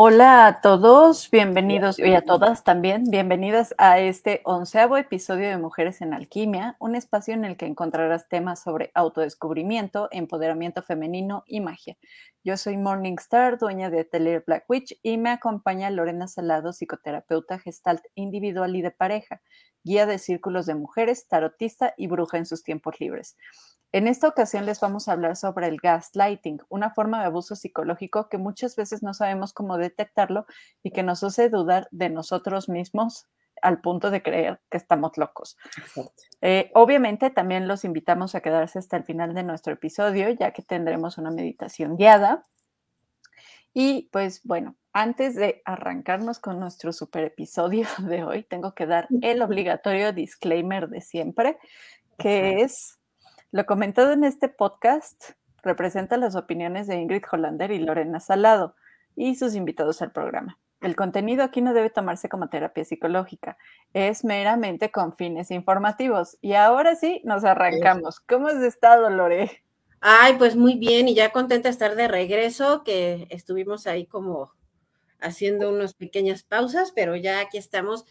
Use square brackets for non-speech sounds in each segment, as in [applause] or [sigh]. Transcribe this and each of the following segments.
Hola a todos, bienvenidos y a todas también, bienvenidas a este onceavo episodio de Mujeres en Alquimia, un espacio en el que encontrarás temas sobre autodescubrimiento, empoderamiento femenino y magia. Yo soy Morningstar, dueña de Atelier Black Witch y me acompaña Lorena Salado, psicoterapeuta gestalt individual y de pareja, guía de círculos de mujeres, tarotista y bruja en sus tiempos libres. En esta ocasión les vamos a hablar sobre el gaslighting, una forma de abuso psicológico que muchas veces no sabemos cómo detectarlo y que nos hace dudar de nosotros mismos al punto de creer que estamos locos. Eh, obviamente también los invitamos a quedarse hasta el final de nuestro episodio, ya que tendremos una meditación guiada. Y pues bueno, antes de arrancarnos con nuestro super episodio [laughs] de hoy, tengo que dar el obligatorio disclaimer de siempre, que es lo comentado en este podcast representa las opiniones de Ingrid Hollander y Lorena Salado y sus invitados al programa. El contenido aquí no debe tomarse como terapia psicológica, es meramente con fines informativos. Y ahora sí, nos arrancamos. ¿Cómo has estado, Lore? Ay, pues muy bien y ya contenta de estar de regreso, que estuvimos ahí como haciendo unas pequeñas pausas, pero ya aquí estamos.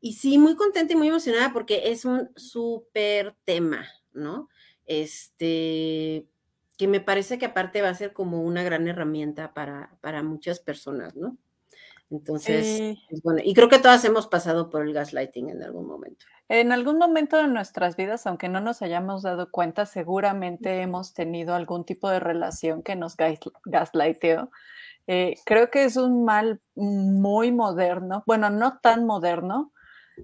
Y sí, muy contenta y muy emocionada porque es un súper tema, ¿no? Este, que me parece que aparte va a ser como una gran herramienta para, para muchas personas, ¿no? Entonces, pues, bueno, y creo que todas hemos pasado por el gaslighting en algún momento. En algún momento de nuestras vidas, aunque no nos hayamos dado cuenta, seguramente hemos tenido algún tipo de relación que nos gaslighteó. Eh, creo que es un mal muy moderno, bueno, no tan moderno,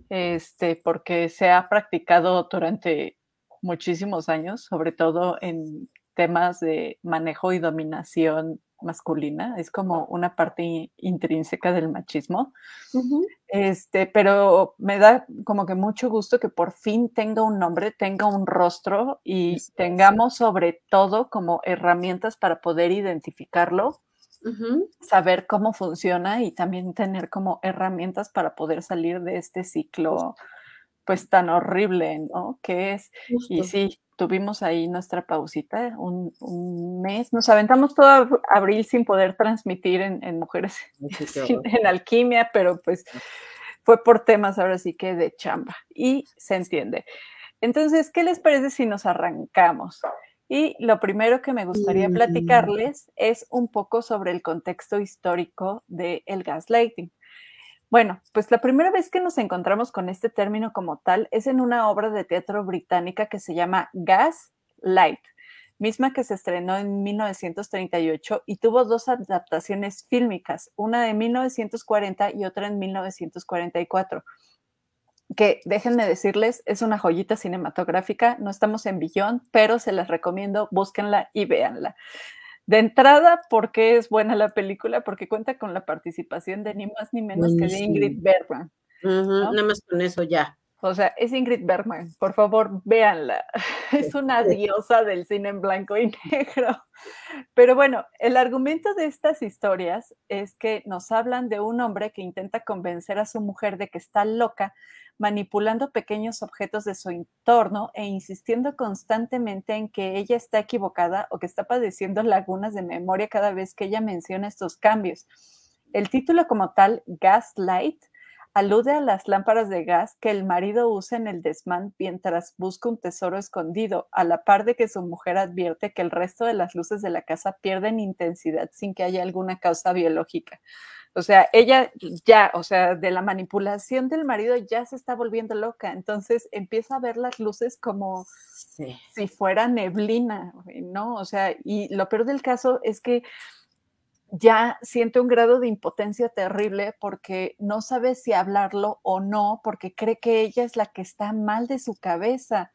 este, porque se ha practicado durante muchísimos años, sobre todo en temas de manejo y dominación masculina, es como una parte intrínseca del machismo. Este, pero me da como que mucho gusto que por fin tenga un nombre, tenga un rostro y tengamos sobre todo como herramientas para poder identificarlo, saber cómo funciona y también tener como herramientas para poder salir de este ciclo pues tan horrible, ¿no? Que es, y sí, tuvimos ahí nuestra pausita, un, mes, nos aventamos todo abril sin poder transmitir en, mujeres [laughs] en alquimia, pero pues fue por temas ahora sí que de chamba y se entiende. Entonces, ¿qué les parece si nos arrancamos? Y lo primero que me gustaría platicarles es un poco sobre el contexto histórico del el gaslighting. Bueno, pues la primera vez que nos encontramos con este término como tal es en una obra de teatro británica que se llama Gas Light, misma que se estrenó en 1938 y tuvo dos adaptaciones fílmicas, una de 1940 y otra en 1944 que déjenme decirles, es una joyita cinematográfica, no estamos en billón, pero se las recomiendo, búsquenla y véanla. De entrada, ¿por qué es buena la película? Porque cuenta con la participación de ni más ni menos que de Ingrid Bergman. Nada más con eso ya. O sea, es Ingrid Bergman, por favor, véanla. [laughs] Es una diosa del cine en blanco y negro. Pero bueno, el argumento de estas historias es que nos hablan de un hombre que intenta convencer a su mujer de que está loca manipulando pequeños objetos de su entorno e insistiendo constantemente en que ella está equivocada o que está padeciendo lagunas de memoria cada vez que ella menciona estos cambios. El título como tal, Gaslight, alude a las lámparas de gas que el marido usa en el desmán mientras busca un tesoro escondido, a la par de que su mujer advierte que el resto de las luces de la casa pierden intensidad sin que haya alguna causa biológica. O sea, ella ya, o sea, de la manipulación del marido ya se está volviendo loca, entonces empieza a ver las luces como si fuera neblina, ¿no? O sea, y lo peor del caso es que ya siente un grado de impotencia terrible porque no sabe si hablarlo o no, porque cree que ella es la que está mal de su cabeza.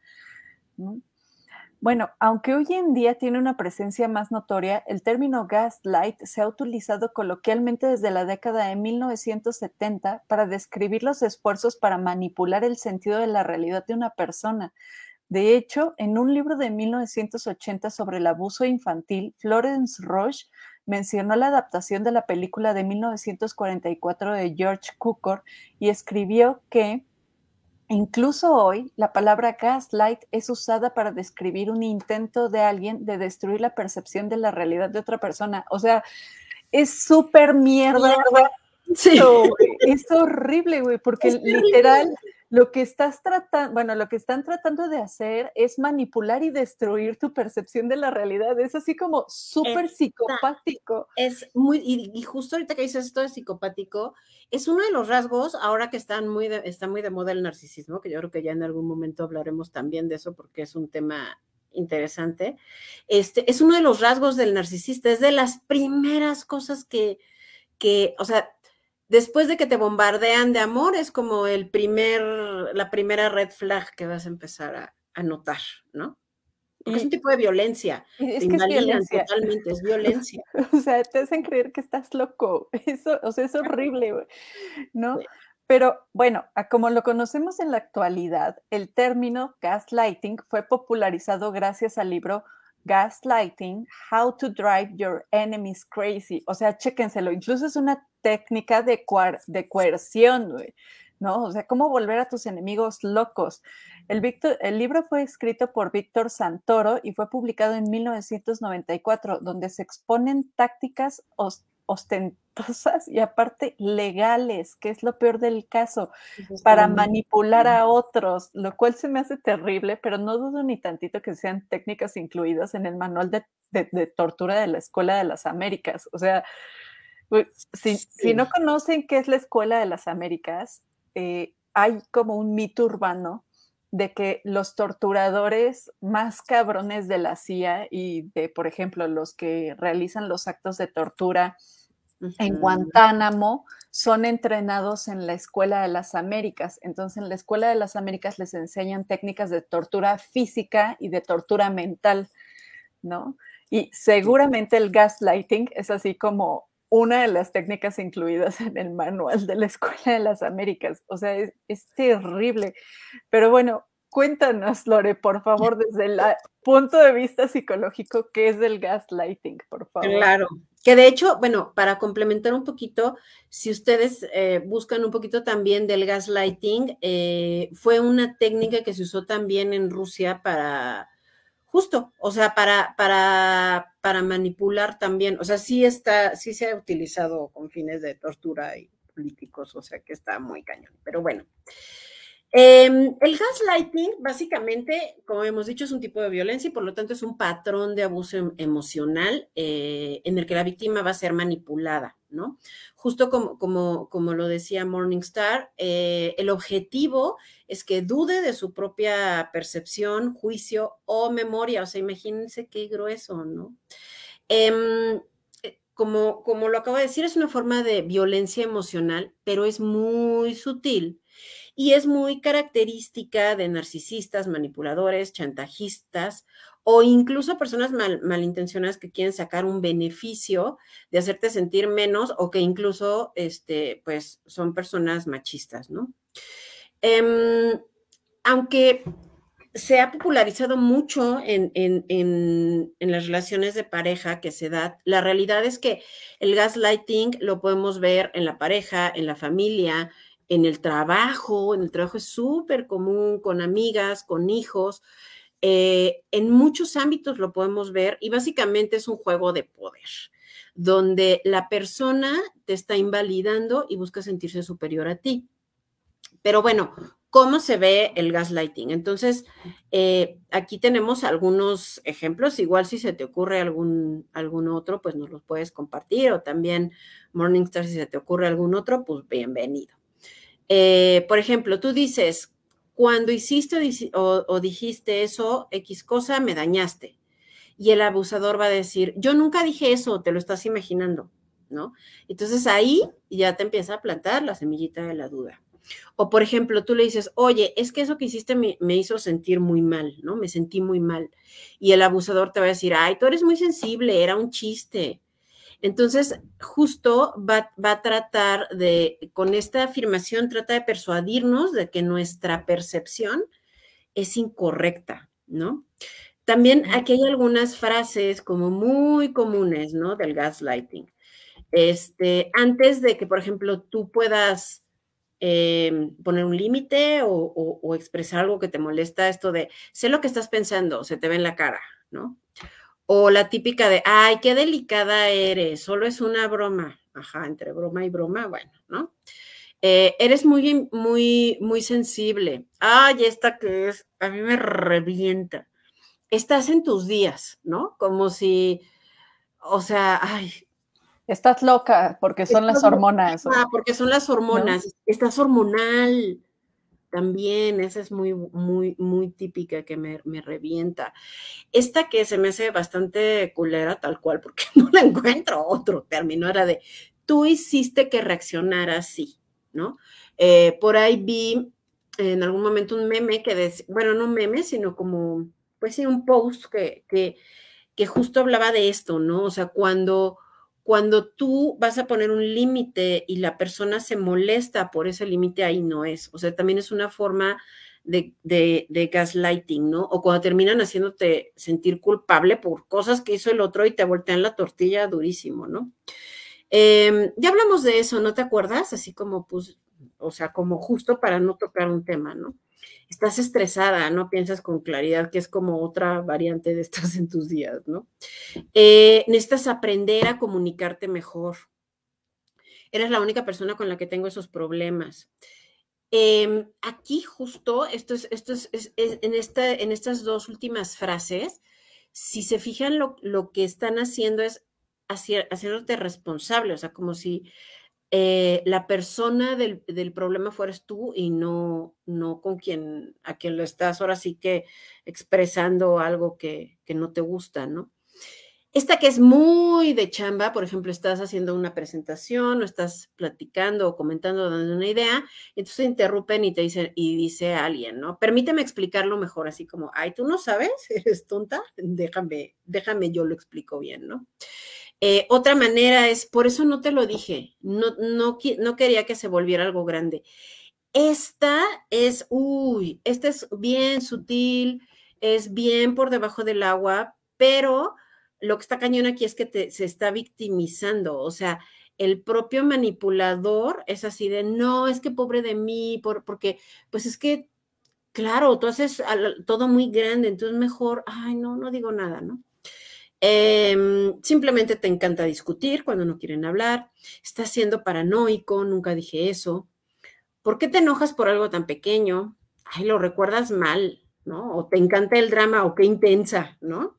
¿no? Bueno, aunque hoy en día tiene una presencia más notoria, el término gaslight se ha utilizado coloquialmente desde la década de 1970 para describir los esfuerzos para manipular el sentido de la realidad de una persona. De hecho, en un libro de 1980 sobre el abuso infantil, Florence Roche mencionó la adaptación de la película de 1944 de George Cukor y escribió que Incluso hoy, la palabra gaslight es usada para describir un intento de alguien de destruir la percepción de la realidad de otra persona. O sea, es súper mierda. Sí. es horrible, güey, porque literal lo que estás tratando, bueno, lo que están tratando de hacer es manipular y destruir tu percepción de la realidad. Es así como súper psicopático. Es muy, y, justo ahorita que dices esto de psicopático, es uno de los rasgos, ahora que están muy está muy de moda el narcisismo, que yo creo que ya en algún momento hablaremos también de eso porque es un tema interesante. Este, es uno de los rasgos del narcisista, es de las primeras cosas que, que, o sea, después de que te bombardean de amor, es como el primer, la primera red flag que vas a empezar a, notar, ¿no? Porque es un tipo de violencia. Es que es violencia. Totalmente, es violencia. [laughs] o sea, te hacen creer que estás loco. [laughs] Eso, o sea, es horrible, ¿no? Pero bueno, como lo conocemos en la actualidad, el término gaslighting fue popularizado gracias al libro Gaslighting, How to Drive Your Enemies Crazy. O sea, chéquenselo, incluso es una técnica de, de coerción, ¿no? O sea, cómo volver a tus enemigos locos. El, el libro fue escrito por Víctor Santoro y fue publicado en 1994, donde se exponen tácticas ostentosas y aparte legales, que es lo peor del caso, para manipular a otros, lo cual se me hace terrible, pero no dudo ni tantito que sean técnicas incluidas en el manual de, tortura de la Escuela de las Américas. O sea, si, no conocen qué es la Escuela de las Américas, eh, hay como un mito urbano de que los torturadores más cabrones de la CIA y de, por ejemplo, los que realizan los actos de tortura en Guantánamo son entrenados en la Escuela de las Américas. Entonces, en la Escuela de las Américas les enseñan técnicas de tortura física y de tortura mental, ¿no? Y seguramente el gaslighting es así como una de las técnicas incluidas en el manual de la Escuela de las Américas. O sea, es, terrible. Pero bueno, cuéntanos, Lore, por favor, desde el punto de vista psicológico, ¿qué es el gaslighting, por favor? Claro, que de hecho, bueno, para complementar un poquito, si ustedes eh, buscan un poquito también del gaslighting, eh, fue una técnica que se usó también en Rusia para, justo, o sea, para, para, para manipular también, o sea, sí está, sí se ha utilizado con fines de tortura y políticos, o sea que está muy cañón, pero bueno. Em, el gaslighting, básicamente, como hemos dicho, es un tipo de violencia y por lo tanto es un patrón de abuso em, emocional eh, en el que la víctima va a ser manipulada, ¿no? Justo como, como, como lo decía Morningstar, eh, el objetivo es que dude de su propia percepción, juicio o memoria. O sea, imagínense qué grueso, ¿no? Em, eh, como, como lo acabo de decir, es una forma de violencia emocional, pero es muy sutil y es muy característica de narcisistas, manipuladores, chantajistas o incluso personas malintencionadas que quieren sacar un beneficio de hacerte sentir menos o que incluso, este, pues, son personas machistas, ¿no? Em, aunque se ha popularizado mucho en, en, las relaciones de pareja que se da. La realidad es que el gaslighting lo podemos ver en la pareja, en la familia, en el trabajo, en el trabajo es súper común, con amigas, con hijos, eh, en muchos ámbitos lo podemos ver y básicamente es un juego de poder, donde la persona te está invalidando y busca sentirse superior a ti. Pero bueno, ¿cómo se ve el gaslighting? Entonces, eh, aquí tenemos algunos ejemplos, igual si se te ocurre algún, algún otro, pues nos los puedes compartir o también Morningstar, si se te ocurre algún otro, pues bienvenido. Eh, por ejemplo, tú dices, cuando hiciste o, dijiste eso, X cosa, me dañaste. Y el abusador va a decir, yo nunca dije eso, te lo estás imaginando, ¿no? Entonces ahí ya te empieza a plantar la semillita de la duda. O por ejemplo, tú le dices, oye, es que eso que hiciste me, me, hizo sentir muy mal, ¿no? Me sentí muy mal. Y el abusador te va a decir, ay, tú eres muy sensible, era un chiste. Entonces, justo va, a tratar de, con esta afirmación, trata de persuadirnos de que nuestra percepción es incorrecta, ¿no? También aquí hay algunas frases como muy comunes, ¿no? Del gaslighting. Este, antes de que, por ejemplo, tú puedas eh, poner un límite o, o, expresar algo que te molesta, esto de, sé lo que estás pensando, se te ve en la cara, ¿no? O la típica de, ay, qué delicada eres, solo es una broma. Ajá, entre broma y broma, bueno, ¿no? Eh, eres muy, muy, muy sensible. Ay, esta que es, a mí me revienta. Estás en tus días, ¿no? Como si, o sea, ay. Estás loca porque son las hormonas. Ah, porque son las hormonas. Estás hormonal también, esa es muy, muy, muy típica que me, me, revienta. Esta que se me hace bastante culera, tal cual, porque [laughs] no la encuentro otro término, era de, tú hiciste que reaccionara así. ¿no? Eh, por ahí vi en algún momento un meme que, decía, bueno, no meme, sino como, pues sí, un post que, que, que justo hablaba de esto, ¿no? O sea, cuando, cuando tú vas a poner un límite y la persona se molesta por ese límite, ahí no es. O sea, también es una forma de, gaslighting, ¿no? O cuando terminan haciéndote sentir culpable por cosas que hizo el otro y te voltean la tortilla durísimo, ¿no? Em, ya hablamos de eso, ¿no te acuerdas? Así como, pues, o sea, como justo para no tocar un tema, ¿no? Estás estresada, no piensas con claridad, que es como otra variante de estás en tus días, ¿no? Eh, necesitas aprender a comunicarte mejor. Eres la única persona con la que tengo esos problemas. Em, aquí justo, esto es, en, esta, en estas dos últimas frases, si se fijan, lo, lo que están haciendo es haciéndote responsable, o sea, como si eh, la persona del, problema fueras tú y no, no con quien, a quien lo estás ahora sí que expresando algo que, que no te gusta, ¿no? Esta que es muy de chamba, por ejemplo, estás haciendo una presentación o estás platicando o comentando, dando una idea, entonces te interrumpen y te dicen, y dice alguien, ¿no? Permíteme explicarlo mejor, así como, ay, tú no sabes, eres tonta, déjame, déjame, yo lo explico bien, ¿no? Eh, otra manera es, por eso no te lo dije, no, no, no quería que se volviera algo grande. Esta es, uy, esta es bien sutil, es bien por debajo del agua, pero lo que está cañón aquí es que se está victimizando, o sea, el propio manipulador es así de, no, es que pobre de mí, por, porque, pues es que, claro, tú haces todo muy grande, entonces mejor, ay, no, no digo nada, ¿no? Em, simplemente te encanta discutir cuando no quieren hablar. Estás siendo paranoico, nunca dije eso. ¿Por qué te enojas por algo tan pequeño? Ay, lo recuerdas mal, ¿no? O te encanta el drama o qué intensa, ¿no?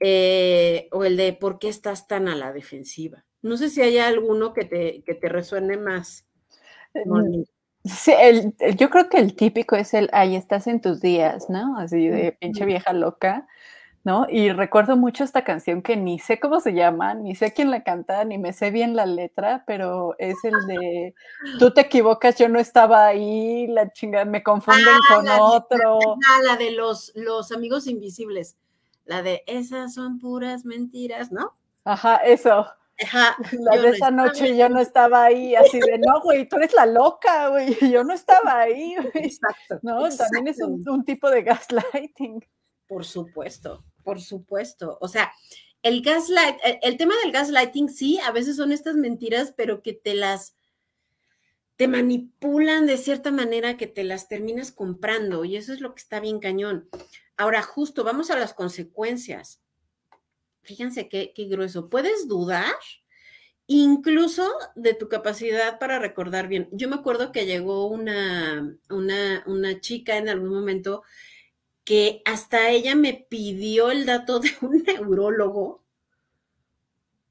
Eh, o el de por qué estás tan a la defensiva. No sé si hay alguno que te, que te resuene más. Mm, sí, el, yo creo que el típico es el ahí estás en tus días, ¿no? Así de pinche vieja loca. ¿No? Y recuerdo mucho esta canción que ni sé cómo se llama, ni sé quién la canta, ni me sé bien la letra, pero es el de tú te equivocas, yo no estaba ahí, la chingada, me confunden ah, con otro. [laughs] ah, la de los, los amigos invisibles, la de esas son puras mentiras, ¿no? Ajá, eso. Ajá, [laughs] la de esa noche yo no estaba ahí, así de, no, güey, tú eres la loca, güey, yo no estaba ahí, güey. Exacto. No, también es un, un tipo de gaslighting. Por supuesto, por supuesto. O sea, el gaslight, e, el tema del gaslighting, sí, a veces son estas mentiras, pero que te las, te manipulan de cierta manera que te las terminas comprando y eso es lo que está bien cañón. Ahora, justo, vamos a las consecuencias. Fíjense qué, qué grueso. Puedes dudar incluso de tu capacidad para recordar bien. Yo me acuerdo que llegó una, una, una chica en algún momento que hasta ella me pidió el dato de un [laughs] neurólogo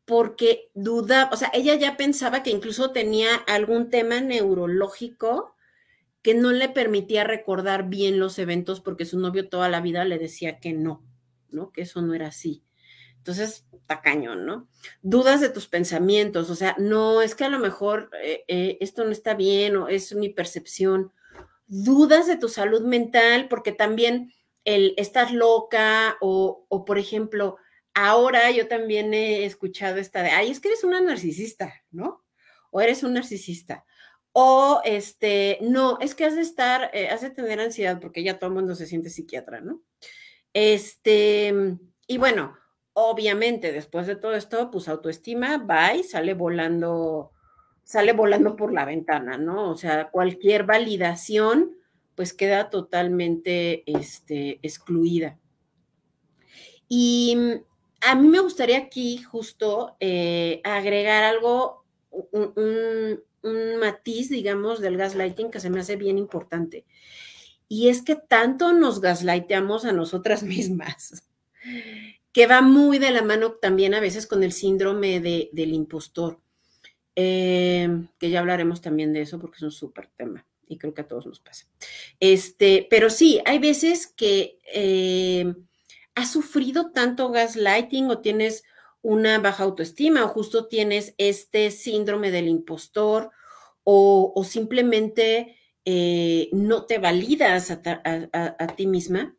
porque duda, o sea, ella ya pensaba que incluso tenía algún tema neurológico que no le permitía recordar bien los eventos porque su novio toda la vida le decía que no, ¿no? Que eso no era así. Entonces, cañón, ¿no? Dudas de tus pensamientos, o sea, no, es que a lo mejor eh, eh, esto no está bien o es mi percepción. Dudas de tu salud mental porque también el estás loca o, por ejemplo, ahora yo también he escuchado esta de, ay, es que eres una narcisista, ¿no? O eres un narcisista. O este, no, es que has de estar, eh, has de tener ansiedad porque ya todo el mundo se siente psiquiatra, ¿no? Este, y bueno, obviamente después de todo esto, pues autoestima va y sale volando, sale volando por la ventana, ¿no? O sea, cualquier validación pues queda totalmente este, excluida. Y a mí me gustaría aquí justo eh, agregar algo, un, un, matiz, digamos, del gaslighting que se me hace bien importante. Y es que tanto nos gaslighteamos a nosotras [laughs] mismas, que va muy de la mano también a veces con el síndrome de, del impostor, eh, que ya hablaremos también de eso porque es un súper tema y creo que a todos nos pasa. Este, pero sí, hay veces que eh, has sufrido tanto gaslighting o tienes una baja autoestima o justo tienes este síndrome del impostor o, simplemente eh, no te validas a, ti misma,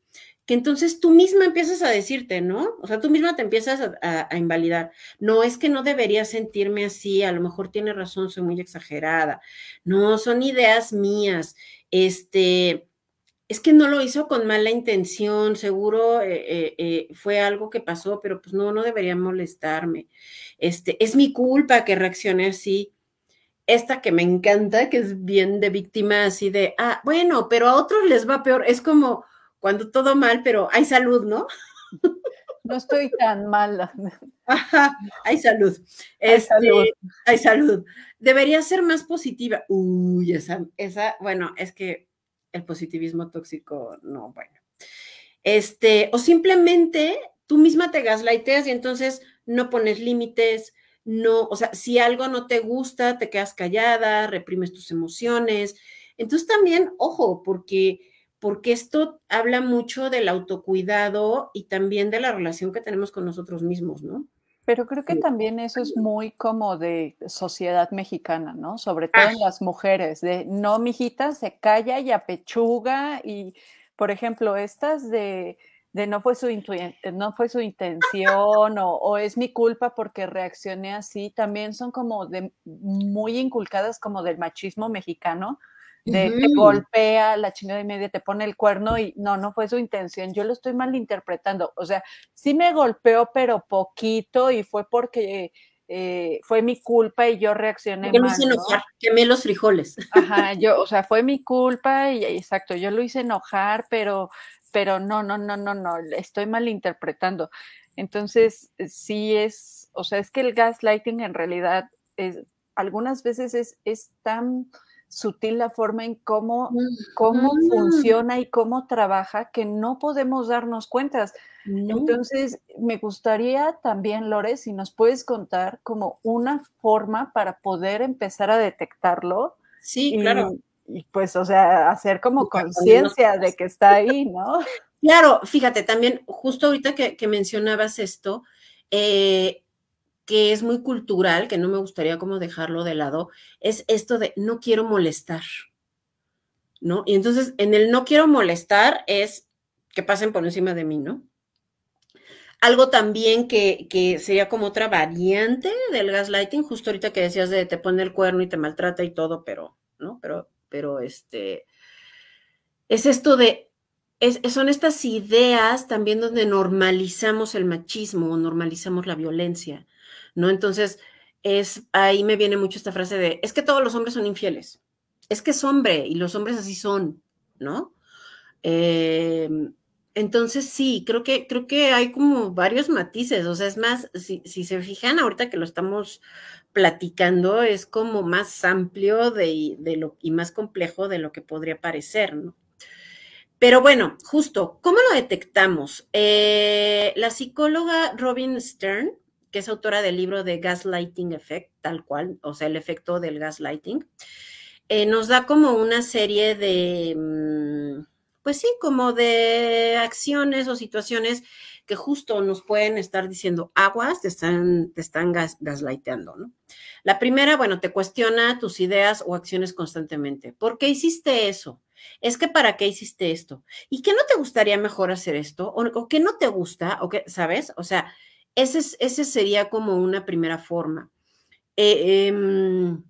que entonces tú misma empiezas a decirte, ¿no? O sea, tú misma te empiezas a, invalidar. No es que no debería sentirme así, a lo mejor tiene razón, soy muy exagerada. No, son ideas mías. Este, es que no lo hizo con mala intención, seguro eh, eh, eh, fue algo que pasó, pero pues no, no debería molestarme. Este, es mi culpa que reaccione así. Esta que me encanta, que es bien de víctima, así de, ah, bueno, pero a otros les va peor. Es como cuando todo mal, pero hay salud, ¿no? No estoy tan mala. Ajá, hay salud. Hay, este, salud. hay salud. Debería ser más positiva. Uy, esa, esa, bueno, es que el positivismo tóxico, no, bueno. Este, o simplemente tú misma te gaslighteas y entonces no pones límites, no, o sea, si algo no te gusta, te quedas callada, reprimes tus emociones. Entonces también, ojo, porque porque esto habla mucho del autocuidado y también de la relación que tenemos con nosotros mismos, ¿no? Pero creo que también eso es muy como de sociedad mexicana, ¿no? Sobre todo en ah. las mujeres, de no, mijita, se calla y apechuga y, por ejemplo, estas de, de no, fue su no fue su intención o, o, es mi culpa porque reaccioné así, también son como de muy inculcadas como del machismo mexicano, de te golpea la chingada y media, te pone el cuerno y no, no fue su intención, yo lo estoy malinterpretando. O sea, sí me golpeó, pero poquito y fue porque eh, fue mi culpa y yo reaccioné mal. hice enojar, quemé los frijoles. Ajá, yo, o [laughs] sea, fue mi culpa y exacto, yo lo hice enojar, pero, pero no, no, no, no, no, estoy malinterpretando. Entonces, sí es, o sea, es que el gaslighting en realidad es, algunas veces es, es tan sutil la forma en cómo, cómo funciona y cómo trabaja que no podemos darnos cuentas. Entonces, me gustaría también, Lore, si nos puedes contar como una forma para poder empezar a detectarlo. Sí, claro. Y pues, o sea, hacer como conciencia de que está ahí, ¿no? Claro, fíjate, también justo ahorita que, que mencionabas esto, eh, que es muy cultural, que no me gustaría como dejarlo de lado, es esto de no quiero molestar, ¿no? Y entonces en el no quiero molestar es que pasen por encima de mí, ¿no? Algo también que, que sería como otra variante del gaslighting, justo ahorita que decías de te pone el cuerno y te maltrata y todo, pero, ¿no? Pero, pero este, es esto de es, son estas ideas también donde normalizamos el machismo o normalizamos la violencia. ¿No? Entonces, es, ahí me viene mucho esta frase de, es que todos los hombres son infieles, es que es hombre y los hombres así son, ¿no? Em, entonces, sí, creo que, creo que hay como varios matices, o sea, es más, si, se fijan ahorita que lo estamos platicando, es como más amplio de, lo, y más complejo de lo que podría parecer, ¿no? Pero bueno, justo, ¿cómo lo detectamos? Eh, la psicóloga Robin Stern que es autora del libro de Gaslighting Effect, tal cual, o sea, el efecto del gaslighting, eh, nos da como una serie de, mm, pues sí, como de acciones o situaciones que justo nos pueden estar diciendo aguas, te están, te están gas, gaslighteando, ¿no? La primera, bueno, te cuestiona tus ideas o acciones constantemente. ¿Por qué hiciste eso? Es que para qué hiciste esto? ¿Y qué no te gustaría mejor hacer esto? ¿O, o qué no te gusta? ¿O qué, sabes? O sea, ese, sería como una primera forma. Eh, em,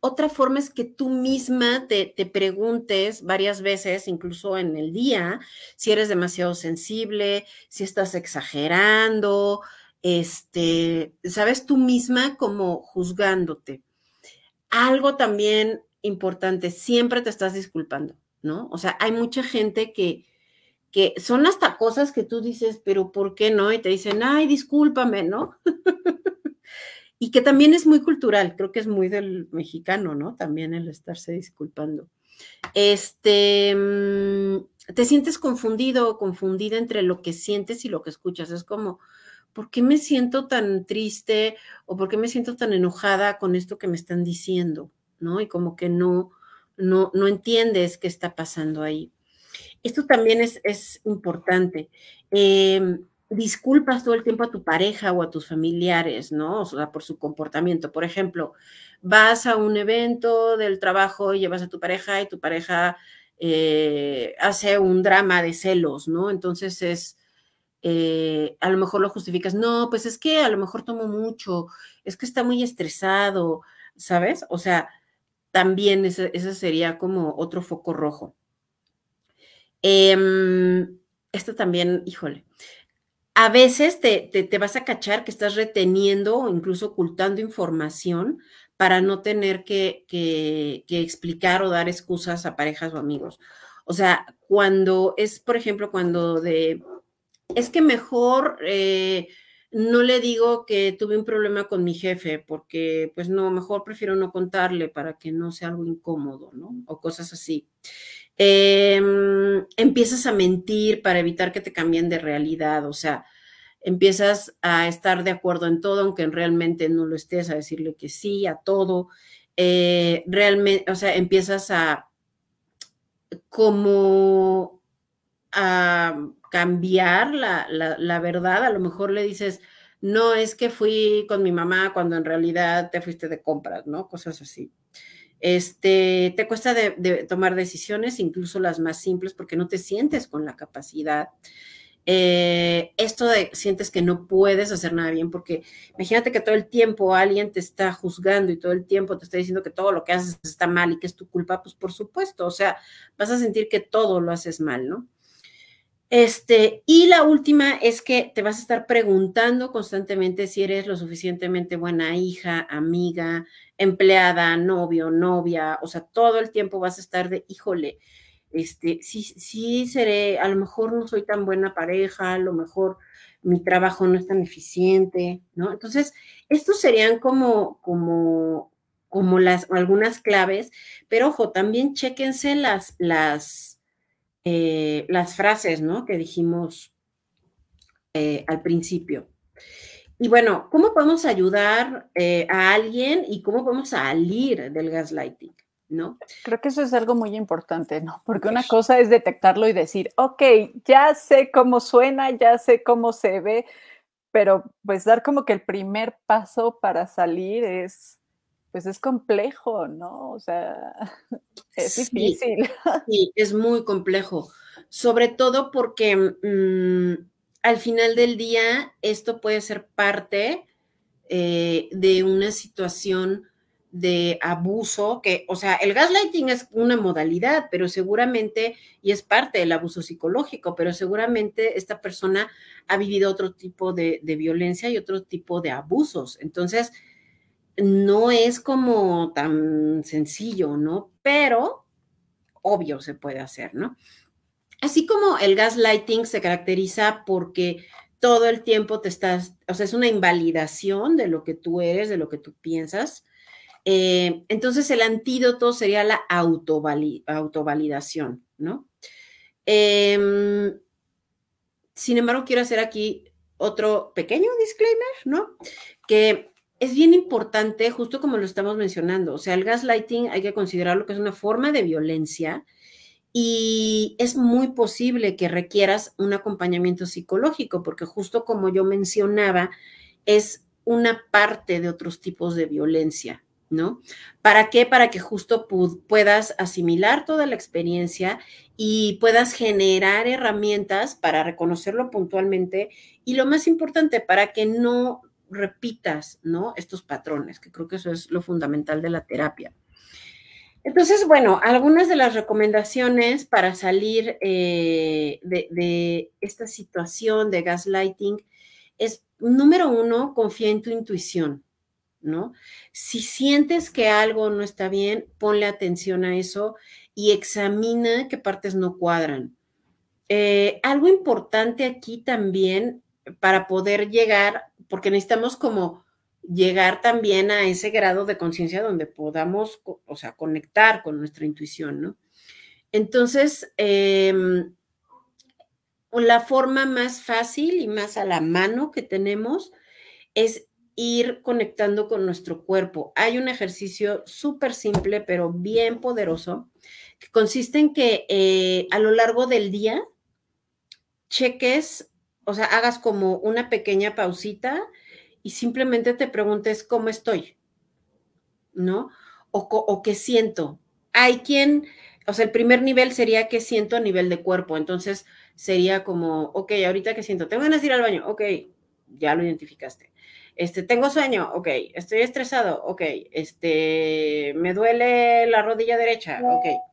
otra forma es que tú misma te, te, preguntes varias veces, incluso en el día, si eres demasiado sensible, si estás exagerando, este, sabes, tú misma como juzgándote. Algo también importante, siempre te estás disculpando, ¿no? O sea, hay mucha gente que, que son hasta cosas que tú dices, pero ¿por qué no? Y te dicen, ay, discúlpame, ¿no? [laughs] y que también es muy cultural, creo que es muy del mexicano, ¿no? También el estarse disculpando. Este, mm, te sientes confundido o confundida entre lo que sientes y lo que escuchas. Es como, ¿por qué me siento tan triste o por qué me siento tan enojada con esto que me están diciendo? ¿No? Y como que no, no, no entiendes qué está pasando ahí. Esto también es, importante. Em, disculpas todo el tiempo a tu pareja o a tus familiares, ¿no? O sea, por su comportamiento. Por ejemplo, vas a un evento del trabajo y llevas a tu pareja y tu pareja eh, hace un drama de celos, ¿no? Entonces es, eh, a lo mejor lo justificas, no, pues es que a lo mejor tomo mucho, es que está muy estresado, ¿sabes? O sea, también ese, sería como otro foco rojo. Em, esto también, híjole, a veces te, te, vas a cachar que estás reteniendo o incluso ocultando información para no tener que, que, explicar o dar excusas a parejas o amigos. O sea, cuando es, por ejemplo, cuando de, es que mejor eh, no le digo que tuve un problema con mi jefe, porque pues no, mejor prefiero no contarle para que no sea algo incómodo, ¿no? O cosas así. Em, empiezas a mentir para evitar que te cambien de realidad, o sea, empiezas a estar de acuerdo en todo, aunque realmente no lo estés, a decirle que sí a todo. Eh, realmente, o sea, empiezas a como a cambiar la, la, verdad, a lo mejor le dices, no es que fui con mi mamá cuando en realidad te fuiste de compras, ¿no? Cosas así. Este, te cuesta tomar decisiones, incluso las más simples, porque no te sientes con la capacidad. Eh, esto de sientes que no puedes hacer nada bien, porque imagínate que todo el tiempo alguien te está juzgando y todo el tiempo te está diciendo que todo lo que haces está mal y que es tu culpa, pues por supuesto, o sea, vas a sentir que todo lo haces mal, ¿no? Este, y la última es que te vas a estar preguntando constantemente si eres lo suficientemente buena hija, amiga, empleada, novio, novia, o sea, todo el tiempo vas a estar de, híjole, este, sí, sí seré, a lo mejor no soy tan buena pareja, a lo mejor mi trabajo no es tan eficiente, ¿no? Entonces, estos serían como, como, como las, algunas claves, pero ojo, también chéquense las, las, eh, las frases, ¿no? Que dijimos eh, al principio. Y bueno, ¿cómo podemos ayudar eh, a alguien y cómo podemos salir del gaslighting? ¿no? Creo que eso es algo muy importante, ¿no? Porque una cosa es detectarlo y decir, ok, ya sé cómo suena, ya sé cómo se ve, pero pues dar como que el primer paso para salir es, pues es complejo, ¿no? O sea, [laughs] es difícil. [laughs] Sí, es muy complejo, sobre todo porque mm, al final del día esto puede ser parte eh, de una situación de abuso, que, o sea, el gaslighting es una modalidad, pero seguramente, y es parte del abuso psicológico, pero seguramente esta persona ha vivido otro tipo de, violencia y otro tipo de abusos. Entonces, no es como tan sencillo, ¿no? Pero, obvio, se puede hacer, ¿no? Así como el gaslighting se caracteriza porque todo el tiempo te estás, o sea, es una invalidación de lo que tú eres, de lo que tú piensas, eh, entonces, el antídoto sería la autovalidación, ¿no? Em, sin embargo, quiero hacer aquí otro pequeño disclaimer, ¿no? Que es bien importante, justo como lo estamos mencionando, o sea, el gaslighting hay que considerarlo que es una forma de violencia y es muy posible que requieras un acompañamiento psicológico, porque justo como yo mencionaba, es una parte de otros tipos de violencia, ¿no? ¿Para qué? Para que justo puedas asimilar toda la experiencia y puedas generar herramientas para reconocerlo puntualmente y lo más importante, para que no repitas, ¿no? Estos patrones, que creo que eso es lo fundamental de la terapia. Entonces, bueno, algunas de las recomendaciones para salir eh, de, esta situación de gaslighting es, número uno, confía en tu intuición. ¿no? Si sientes que algo no está bien, ponle atención a eso y examina qué partes no cuadran. Eh, algo importante aquí también para poder llegar, porque necesitamos como llegar también a ese grado de conciencia donde podamos, o sea, conectar con nuestra intuición, ¿no? Entonces, em, la forma más fácil y más a la mano que tenemos es ir conectando con nuestro cuerpo. Hay un ejercicio súper simple, pero bien poderoso, que consiste en que eh, a lo largo del día cheques, o sea, hagas como una pequeña pausita y simplemente te preguntes cómo estoy, ¿no? O, qué siento. Hay quien, o sea, el primer nivel sería qué siento a nivel de cuerpo. Entonces sería como, ok, ahorita qué siento, tengo ganas de ir al baño, ok, ya lo identificaste. Este, tengo sueño, ok, estoy estresado, ok, este, me duele la rodilla derecha, ok.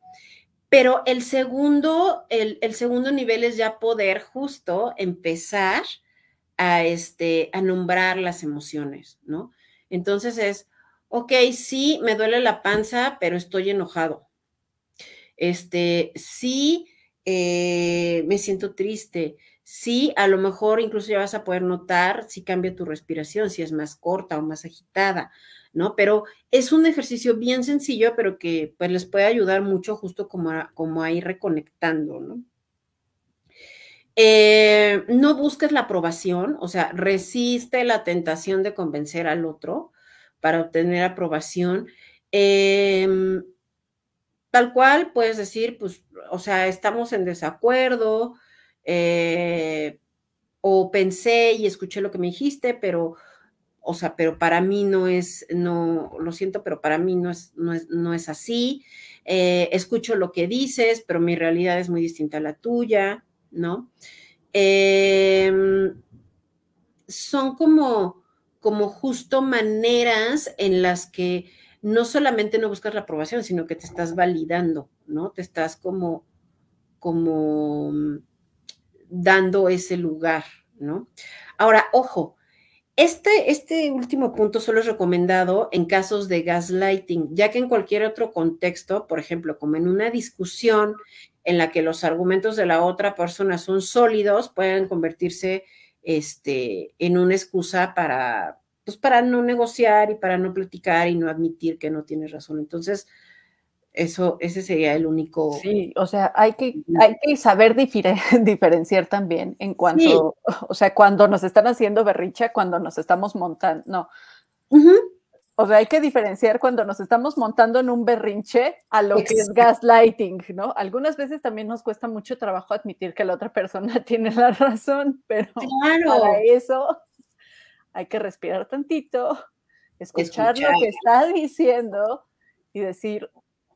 Pero el segundo, el, segundo nivel es ya poder justo empezar a, este, a nombrar las emociones, ¿no? Entonces es, ok, sí, me duele la panza, pero estoy enojado. Este, sí, eh, me siento triste. Sí, a lo mejor incluso ya vas a poder notar si cambia tu respiración, si es más corta o más agitada, ¿no? Pero es un ejercicio bien sencillo, pero que pues les puede ayudar mucho justo como a, como ir reconectando, ¿no? Eh, no busques la aprobación, o sea, resiste la tentación de convencer al otro para obtener aprobación. Em, tal cual puedes decir, pues, o sea, estamos en desacuerdo, eh, o pensé y escuché lo que me dijiste, pero, o sea, pero para mí no es, no, lo siento, pero para mí no es, no es, no es así. Eh, escucho lo que dices, pero mi realidad es muy distinta a la tuya. ¿no? Em, son como, como justo maneras en las que no solamente no buscas la aprobación, sino que te estás validando, ¿no? Te estás como, como dando ese lugar, ¿no? Ahora, ojo, este, este, último punto solo es recomendado en casos de gaslighting, ya que en cualquier otro contexto, por ejemplo, como en una discusión en la que los argumentos de la otra persona son sólidos, pueden convertirse este, en una excusa para, pues, para no negociar y para no platicar y no admitir que no tienes razón. Entonces, eso, ese sería el único. Sí, o sea, hay que, hay que saber [laughs] diferenciar también en cuanto, [laughs] o sea, cuando nos están haciendo berricha, cuando nos estamos montando, no. O sea, hay que diferenciar cuando nos estamos montando en un berrinche a lo que es gaslighting, ¿no? Algunas veces también nos cuesta mucho trabajo admitir que la otra persona [laughs] tiene la razón, pero para eso hay que respirar tantito, escuchar, escuchar. lo que está diciendo y decir,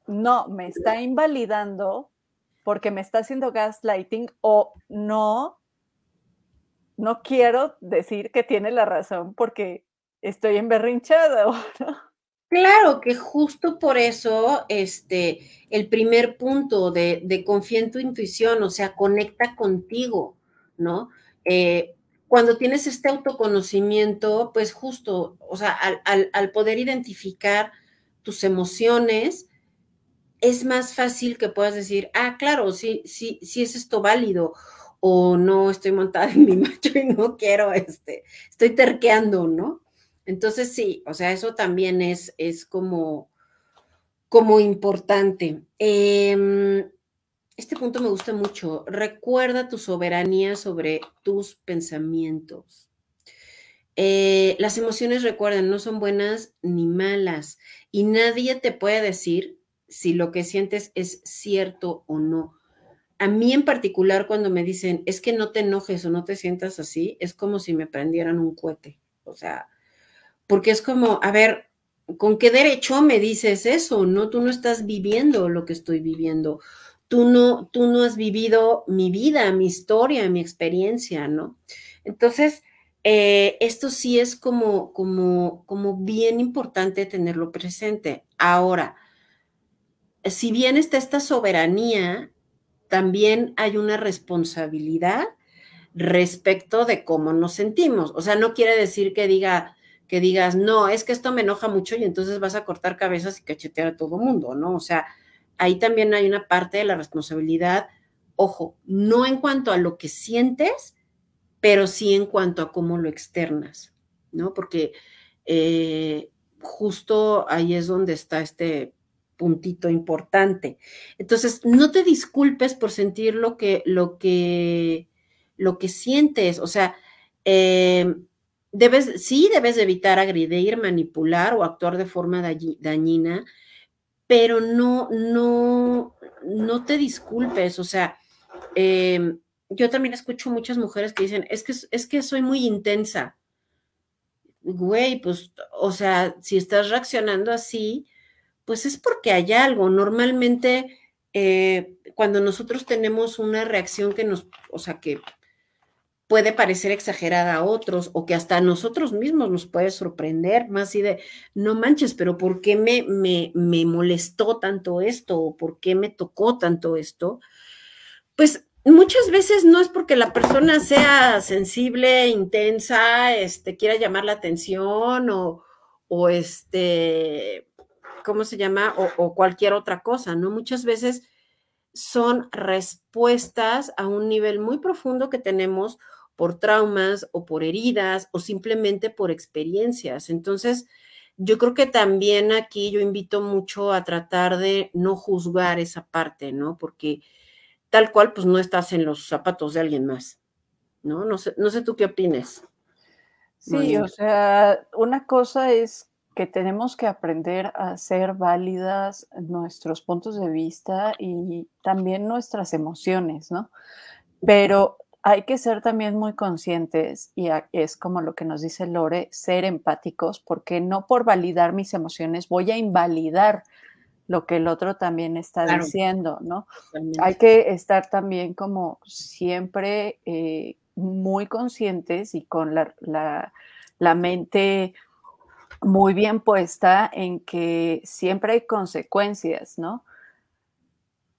no, me está invalidando porque me está haciendo gaslighting o no, no quiero decir que tiene la razón porque estoy emberrinchado. [laughs] ¿no? Claro que justo por eso, este, el primer punto de, de confía en tu intuición, o sea, conecta contigo, ¿no? Eh, cuando tienes este autoconocimiento, pues justo, o sea, al, poder identificar tus emociones, es más fácil que puedas decir, ah, claro, sí, sí, sí es esto válido, o no estoy montada en mi [laughs] macho y no quiero, este, estoy terqueando, ¿no? Entonces sí, o sea, eso también es, es como, como importante. Em, este punto me gusta mucho. Recuerda tu soberanía sobre tus pensamientos. Eh, las emociones, recuerden, no son buenas ni malas y nadie te puede decir si lo que sientes es cierto o no. A mí en particular, cuando me dicen, es que no te enojes o no te sientas así, es como si me prendieran un cohete. O sea, porque es como, a ver, ¿con qué derecho me dices eso? No, tú no estás viviendo lo que estoy viviendo. Tú no, tú no has vivido mi vida, mi historia, mi experiencia, ¿no? Entonces, eh, esto sí es como, como, como bien importante tenerlo presente. Ahora, si bien está esta soberanía, también hay una responsabilidad respecto de cómo nos sentimos. O sea, no quiere decir que diga, que digas, no, es que esto me enoja mucho y entonces vas a cortar cabezas y cachetear a todo mundo, ¿no? O sea, ahí también hay una parte de la responsabilidad Ojo, no en cuanto a lo que sientes, pero sí en cuanto a cómo lo externas, ¿no? Porque eh, justo ahí es donde está este puntito importante. Entonces, no te disculpes por sentir lo que, lo que, lo que sientes. O sea, eh, debes, sí debes evitar agredir, manipular o actuar de forma dañina, pero no, no, no te disculpes. O sea, eh, yo también escucho muchas mujeres que dicen, es que, es que soy muy intensa. Güey, pues, o sea, si estás reaccionando así, pues es porque hay algo. Normalmente, eh, cuando nosotros tenemos una reacción que nos, o sea, que puede parecer exagerada a otros o que hasta a nosotros mismos nos puede sorprender, más así de, no manches, pero ¿por qué me, me, me molestó tanto esto o por qué me tocó tanto esto? Pues muchas veces no es porque la persona sea sensible, intensa, este, quiera llamar la atención o, o este, ¿cómo se llama? O, cualquier otra cosa, ¿no? Muchas veces son respuestas a un nivel muy profundo que tenemos por traumas o por heridas o simplemente por experiencias. Entonces, yo creo que también aquí yo invito mucho a tratar de no juzgar esa parte, ¿no? Porque tal cual, pues no estás en los zapatos de alguien más, ¿no? No sé, no sé tú qué opines. Sí, o sea, una cosa es que tenemos que aprender a ser válidas nuestros puntos de vista y también nuestras emociones, ¿no? Pero hay que ser también muy conscientes y es como lo que nos dice Lore, ser empáticos, porque no por validar mis emociones voy a invalidar lo que el otro también está diciendo, ¿no? Hay que estar también como siempre eh, muy conscientes y con la, la mente muy bien puesta en que siempre hay consecuencias, ¿no?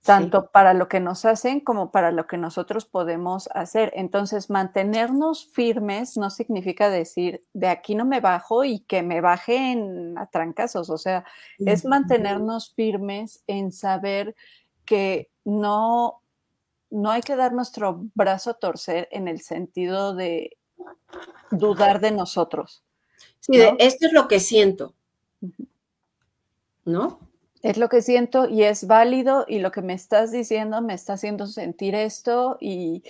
Tanto para lo que nos hacen como para lo que nosotros podemos hacer. Entonces, mantenernos firmes no significa decir, de aquí no me bajo y que me bajen a trancazos. O sea, es mantenernos firmes en saber que no, no hay que dar nuestro brazo a torcer en el sentido de dudar de nosotros. Sí, esto es lo que siento. ¿No? Es lo que siento y es válido y lo que me estás diciendo me está haciendo sentir esto y,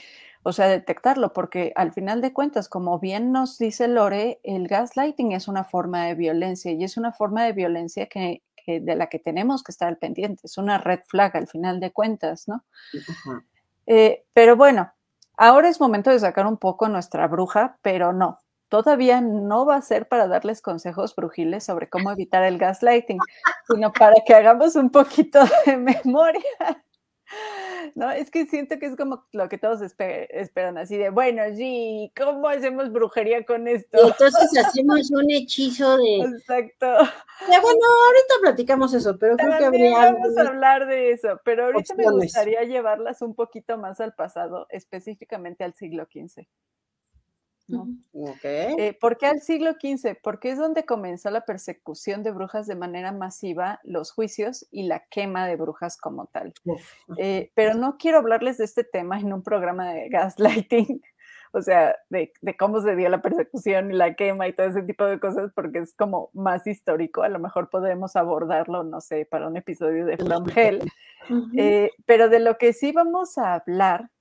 o sea, detectarlo, porque al final de cuentas, como bien nos dice Lore, el gaslighting es una forma de violencia y es una forma de violencia que, de la que tenemos que estar al pendiente, es una red flag al final de cuentas, ¿no? Eh, pero bueno, ahora es momento de sacar un poco nuestra bruja, pero no, todavía no va a ser para darles consejos brujiles sobre cómo evitar el gaslighting, sino para que hagamos un poquito [laughs] de memoria. No, es que siento que es como lo que todos esperan, así de, bueno, sí, ¿cómo hacemos brujería con esto? entonces hacemos un hechizo de... Exacto. Ya, bueno, ahorita platicamos eso, pero creo que habría... Vamos a hablar de eso, pero ahorita me gustaría llevarlas un poquito más al pasado, específicamente al siglo XV. ¿No? Eh, ¿Por qué al siglo XV? Porque es donde comenzó la persecución de brujas de manera masiva, los juicios y la quema de brujas como tal. Eh, pero no quiero hablarles de este tema en un programa de gaslighting, [laughs] o sea, de, cómo se dio la persecución y la quema y todo ese tipo de cosas, porque es como más histórico. A lo mejor podemos abordarlo, no sé, para un episodio de From Hell. Eh, pero de lo que sí vamos a hablar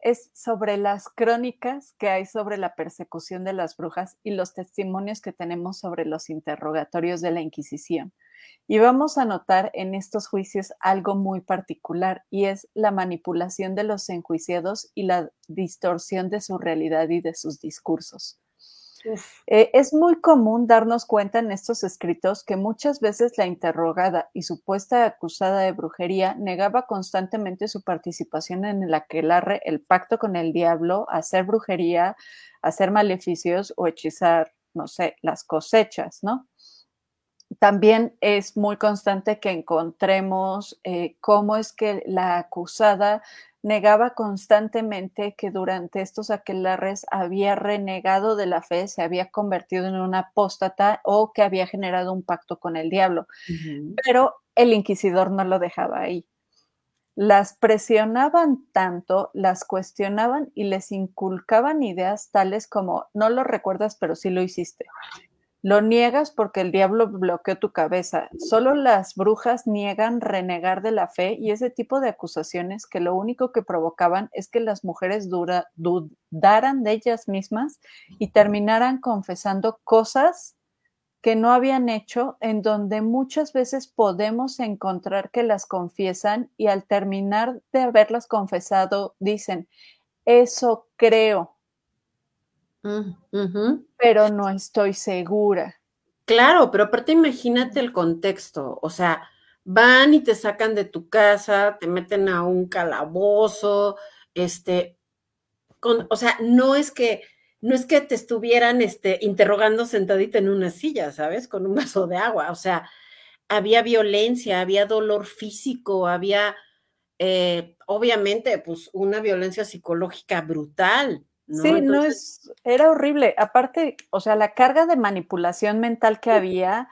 es sobre las crónicas que hay sobre la persecución de las brujas y los testimonios que tenemos sobre los interrogatorios de la Inquisición. Y vamos a notar en estos juicios algo muy particular y es la manipulación de los enjuiciados y la distorsión de su realidad y de sus discursos. Eh, es muy común darnos cuenta en estos escritos que muchas veces la interrogada y supuesta acusada de brujería negaba constantemente su participación en el aquelarre, el pacto con el diablo, hacer brujería, hacer maleficios o hechizar, no sé, las cosechas, ¿no? También es muy constante que encontremos eh, cómo es que la acusada negaba constantemente que durante estos aquelarres había renegado de la fe, se había convertido en una apóstata o que había generado un pacto con el diablo. Pero el inquisidor no lo dejaba ahí. las presionaban tanto, las cuestionaban y les inculcaban ideas tales como, no lo recuerdas, pero sí lo hiciste. Lo niegas porque el diablo bloqueó tu cabeza. Solo las brujas niegan renegar de la fe y ese tipo de acusaciones que lo único que provocaban es que las mujeres dudaran de ellas mismas y terminaran confesando cosas que no habían hecho, en donde muchas veces podemos encontrar que las confiesan y al terminar de haberlas confesado dicen, eso creo, pero no estoy segura. Claro, pero aparte imagínate el contexto, o sea, van y te sacan de tu casa, te meten a un calabozo, este, con, o sea, no es que no es que te estuvieran este, interrogando sentadita en una silla, ¿sabes? Con un [laughs] vaso de agua. O sea, había violencia, había dolor físico, había, eh, obviamente, pues una violencia psicológica brutal. Sí, no es, era horrible. Aparte, o sea, la carga de manipulación mental que había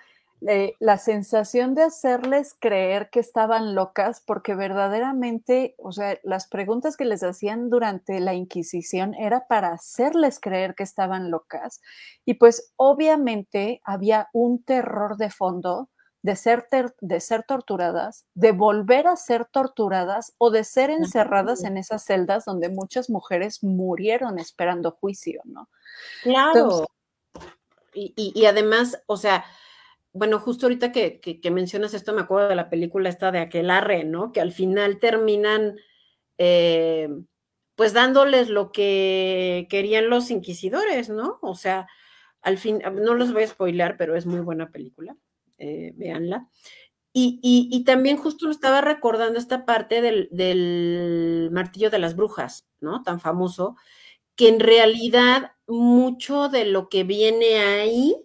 eh, la sensación de hacerles creer que estaban locas, porque verdaderamente, o sea, las preguntas que les hacían durante la Inquisición era para hacerles creer que estaban locas. Y pues obviamente había un terror de fondo de ser, de ser torturadas, de volver a ser torturadas o de ser encerradas en esas celdas donde muchas mujeres murieron esperando juicio, ¿no? Claro. y además, o sea, bueno, justo ahorita que, mencionas esto, me acuerdo de la película esta de Aquelarre, ¿no? Que al final terminan, eh, pues dándoles lo que querían los inquisidores, ¿no? O sea, al fin, no los voy a spoilar, pero es muy buena película, eh, véanla. Y, también justo estaba recordando esta parte del, del martillo de las brujas, ¿no? Tan famoso, que en realidad mucho de lo que viene ahí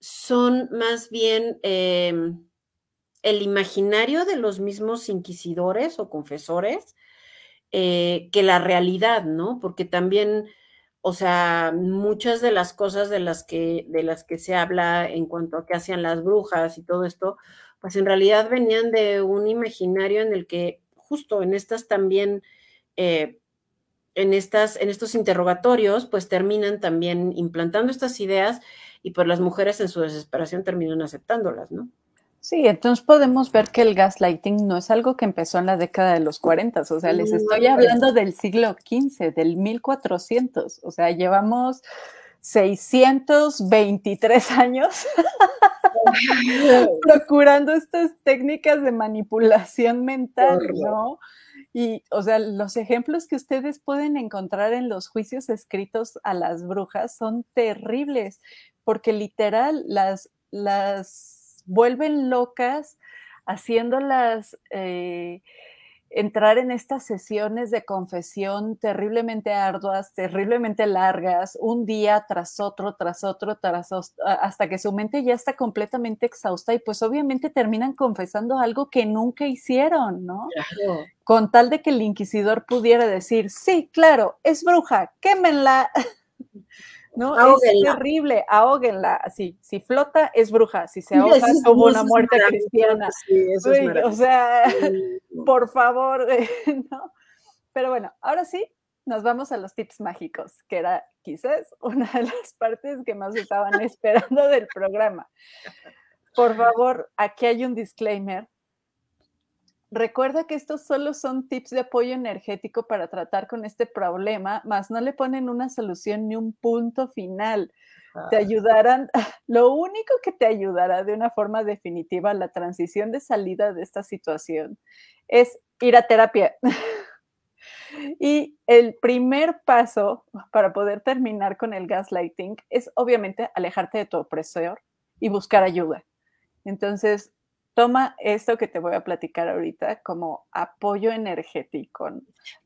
son más bien em, el imaginario de los mismos inquisidores o confesores eh, que la realidad, ¿no? Porque también, o sea, muchas de las cosas de las que, de las que se habla en cuanto a qué hacían las brujas y todo esto, pues en realidad venían de un imaginario en el que justo en estas también, eh, en, estas, en estos interrogatorios, pues terminan también implantando estas ideas y pues las mujeres en su desesperación terminan aceptándolas, ¿no? Sí, entonces podemos ver que el gaslighting no es algo que empezó en la década de los 40, o sea, les estoy hablando del siglo XV, del 1400, o sea, llevamos 623 años [laughs] procurando estas técnicas de manipulación mental, ¿no? Y, o sea, los ejemplos que ustedes pueden encontrar en los juicios escritos a las brujas son terribles porque literal las, las vuelven locas haciéndolas eh, entrar en estas sesiones de confesión terriblemente arduas, terriblemente largas, un día tras otro, tras otro, tras hasta que su mente ya está completamente exhausta y pues obviamente terminan confesando algo que nunca hicieron, ¿no? Con tal de que el inquisidor pudiera decir, sí, claro, es bruja, quémenla. [laughs] ¿no? Es terrible, ahóguenla, así, si flota es bruja, si se ahoga es como una muerte cristiana. o sea, por favor, [laughs] ¿no? Pero bueno, ahora sí, nos vamos a los tips mágicos, que era quizás una de las partes que más estaban [laughs] esperando del programa. Por favor, aquí hay un disclaimer. Recuerda que estos solo son tips de apoyo energético para tratar con este problema, más no le ponen una solución ni un punto final. Te ayudarán, [laughs] lo único que te ayudará de una forma definitiva a la transición de salida de esta situación es ir a terapia. [laughs] Y el primer paso para poder terminar con el gaslighting es obviamente alejarte de tu opresor y buscar ayuda. Entonces, toma esto que te voy a platicar ahorita como apoyo energético.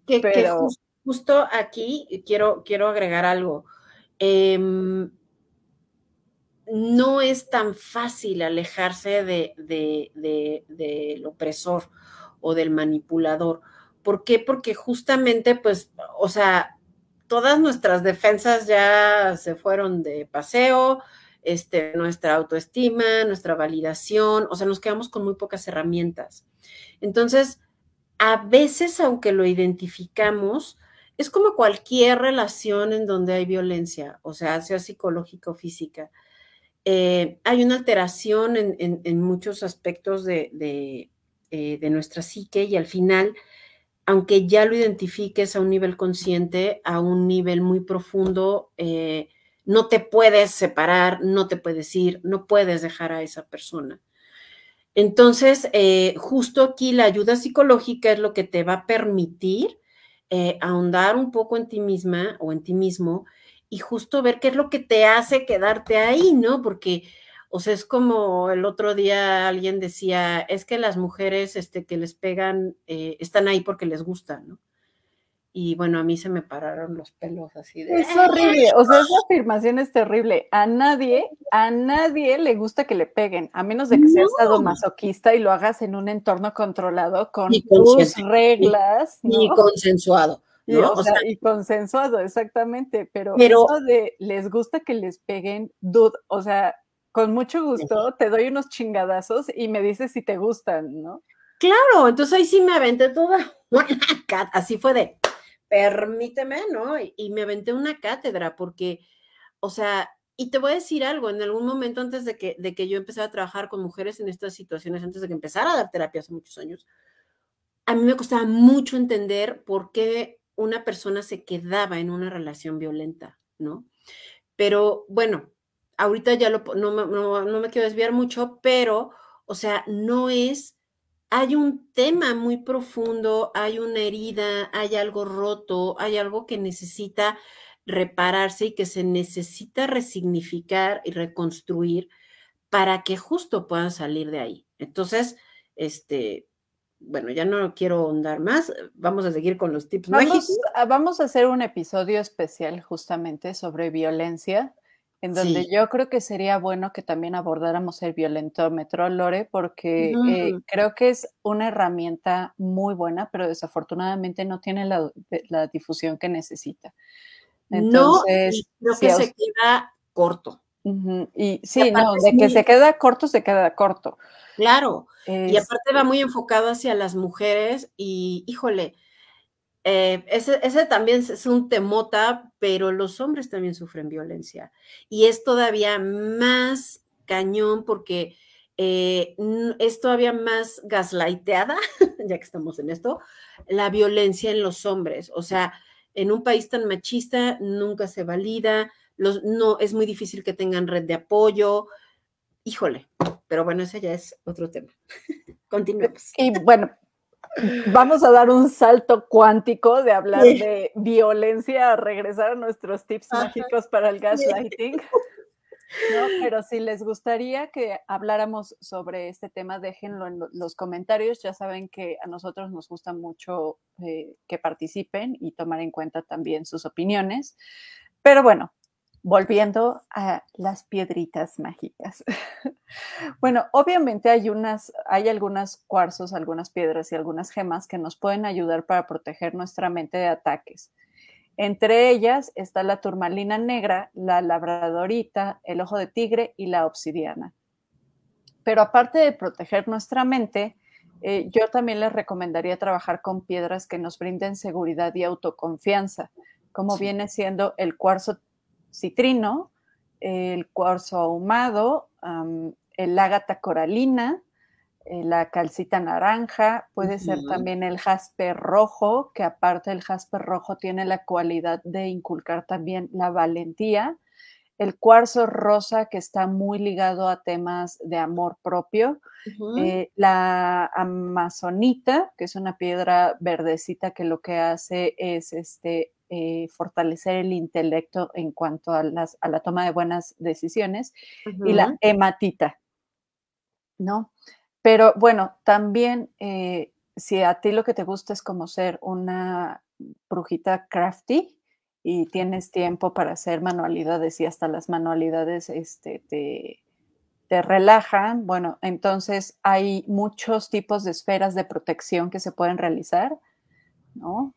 Que, pero... justo aquí quiero, quiero agregar algo. Em, no es tan fácil alejarse de, del opresor o del manipulador. ¿Por qué? Porque justamente, pues, o sea, todas nuestras defensas ya se fueron de paseo, este, nuestra autoestima, nuestra validación, o sea, nos quedamos con muy pocas herramientas. Entonces, a veces, aunque lo identificamos, es como cualquier relación en donde hay violencia, o sea, sea psicológica o física. Eh, hay una alteración en, muchos aspectos de, eh, de, nuestra psique y al final, aunque ya lo identifiques a un nivel consciente, a un nivel muy profundo, eh, no te puedes separar, no te puedes ir, no puedes dejar a esa persona. Entonces, justo aquí la ayuda psicológica es lo que te va a permitir eh, ahondar un poco en ti misma o en ti mismo y justo ver qué es lo que te hace quedarte ahí, ¿no? Porque, o sea, es como el otro día alguien decía, es que las mujeres este, que les pegan eh, están ahí porque les gustan, ¿no? Y bueno, a mí se me pararon los pelos así de... Es horrible, o sea, esa afirmación es terrible. A nadie, a nadie le gusta que le peguen, a menos de que seas masoquista y lo hagas en un entorno controlado con tus reglas. Y, consensuado. ¿no? Y, o sea, y, consensuado, exactamente, pero, pero eso de les gusta que les peguen, dude, o sea, con mucho gusto te doy unos chingadazos y me dices si te gustan, ¿no? Claro, entonces ahí sí me aventé toda [laughs] así fue de, permíteme, ¿no? Y, me aventé una cátedra porque, o sea, y te voy a decir algo, en algún momento antes de que, de que yo empezara a trabajar con mujeres en estas situaciones, antes de que empezara a dar terapia hace muchos años, a mí me costaba mucho entender por qué una persona se quedaba en una relación violenta, ¿no? Pero bueno, ahorita ya lo, no, no, no me quiero desviar mucho, pero, o sea, no es hay un tema muy profundo, hay una herida, hay algo roto, hay algo que necesita repararse y que se necesita resignificar y reconstruir para que justo puedan salir de ahí. Entonces, este, bueno, ya no quiero ahondar más, vamos a seguir con los tips vamos, Vamos a hacer un episodio especial justamente sobre violencia en donde yo creo que sería bueno que también abordáramos el violentómetro, Lore, porque eh, creo que es una herramienta muy buena, pero desafortunadamente no tiene la, difusión que necesita. Entonces, no, creo que se queda corto. Y sí, no, de que se queda corto, se queda corto. Claro. Y aparte va muy enfocado hacia las mujeres y, híjole, eh, ese, también es un temota, pero los hombres también sufren violencia. Y es todavía más cañón porque eh, es todavía más gaslighteada, [laughs] ya que estamos en esto, la violencia en los hombres. O sea, en un país tan machista nunca se valida, los, no, es muy difícil que tengan red de apoyo. Híjole, pero bueno, ese ya es otro tema. [laughs] Continuemos. Y bueno, Vamos a dar un salto cuántico de hablar de violencia a regresar a nuestros tips mágicos para el gaslighting. No, pero si les gustaría que habláramos sobre este tema, déjenlo en los comentarios. Ya saben que a nosotros nos gusta mucho eh, que participen y tomar en cuenta también sus opiniones. Pero bueno, volviendo a las piedritas mágicas. [laughs] bueno, obviamente hay unas, hay algunas cuarzos, algunas piedras y algunas gemas que nos pueden ayudar para proteger nuestra mente de ataques. Entre ellas está la turmalina negra, la labradorita, el ojo de tigre y la obsidiana. Pero aparte de proteger nuestra mente, eh, yo también les recomendaría trabajar con piedras que nos brinden seguridad y autoconfianza, como viene siendo el cuarzo citrino, el cuarzo ahumado, el ágata coralina, eh, la calcita naranja, puede ser también el jaspe rojo, que aparte el jaspe rojo tiene la cualidad de inculcar también la valentía, el cuarzo rosa que está muy ligado a temas de amor propio, eh, la amazonita, que es una piedra verdecita que lo que hace es este, eh, fortalecer el intelecto en cuanto a, las, a, la toma de buenas decisiones, y la hematita, ¿no? Pero bueno, también eh, si a ti lo que te gusta es como ser una brujita crafty y tienes tiempo para hacer manualidades y hasta las manualidades este, te, te relajan, bueno, entonces hay muchos tipos de esferas de protección que se pueden realizar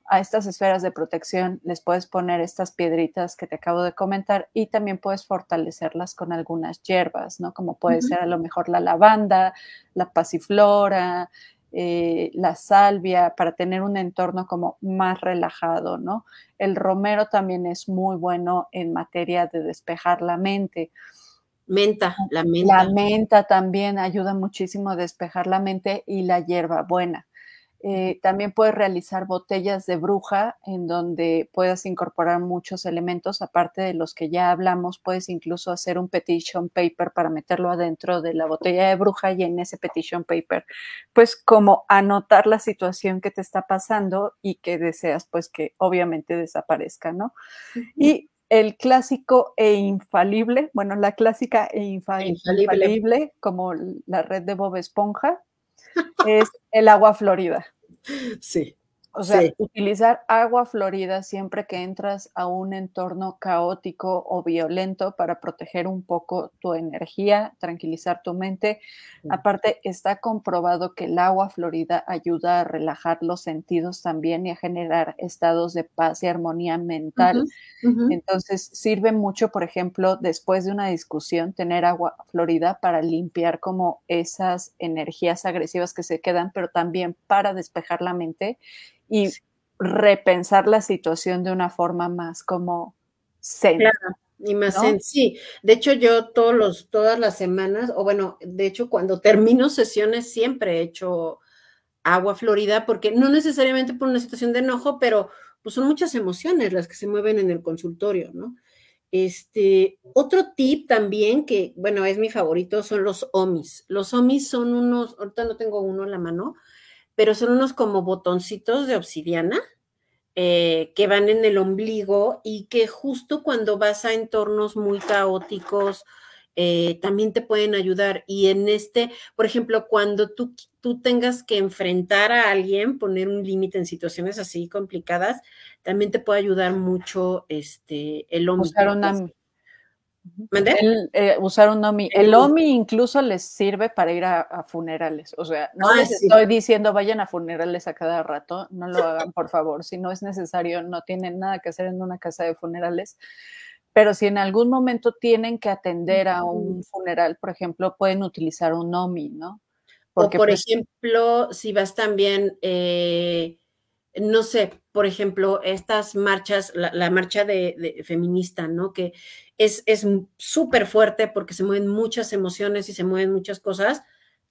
a estas esferas de protección les puedes poner estas piedritas que te acabo de comentar y también puedes fortalecerlas con algunas hierbas, ¿no? Como puede ser a lo mejor la lavanda, la pasiflora, eh, la salvia, para tener un entorno como más relajado, ¿no? El romero también es muy bueno en materia de despejar la mente. Menta, la menta. La menta también ayuda muchísimo a despejar la mente y la hierba buena. Eh, también puedes realizar botellas de bruja en donde puedas incorporar muchos elementos, aparte de los que ya hablamos, puedes incluso hacer un petition paper para meterlo adentro de la botella de bruja y en ese petition paper, pues como anotar la situación que te está pasando y que deseas pues que obviamente desaparezca, ¿no? Y el clásico e infalible, bueno, la clásica e infalible, como la red de Bob Esponja, es el agua florida. Sí. O sea, utilizar agua florida siempre que entras a un entorno caótico o violento para proteger un poco tu energía, tranquilizar tu mente. Aparte, está comprobado que el agua florida ayuda a relajar los sentidos también y a generar estados de paz y armonía mental. Entonces, sirve mucho, por ejemplo, después de una discusión, tener agua florida para limpiar como esas energías agresivas que se quedan, pero también para despejar la mente y repensar la situación de una forma más como sencilla. Claro, y más Sí, de hecho yo todos los, todas las semanas, o bueno, de hecho cuando termino sesiones siempre he hecho agua florida, porque no necesariamente por una situación de enojo, pero pues son muchas emociones las que se mueven en el consultorio, ¿no? Este, otro tip también que, bueno, es mi favorito, son los omis. Los omis son unos, ahorita no tengo uno en la mano, pero son unos como botoncitos de obsidiana eh, que van en el ombligo y que justo cuando vas a entornos muy caóticos, eh, también te pueden ayudar. Y en este, por ejemplo, cuando tú, tú tengas que enfrentar a alguien, poner un límite en situaciones así complicadas, también te puede ayudar mucho este, el ombligo. El, eh, usar un OMI. El OMI incluso les sirve para ir a, funerales. O sea, no les estoy diciendo vayan a funerales a cada rato, no lo hagan, por favor. Si no es necesario, no tienen nada que hacer en una casa de funerales. Pero si en algún momento tienen que atender a un funeral, por ejemplo, pueden utilizar un OMI, ¿no? Porque, o por pues ejemplo, si vas también, eh, no sé, por ejemplo, estas marchas, la, marcha de, feminista, ¿no? Que es súper fuerte porque se mueven muchas emociones y se mueven muchas cosas,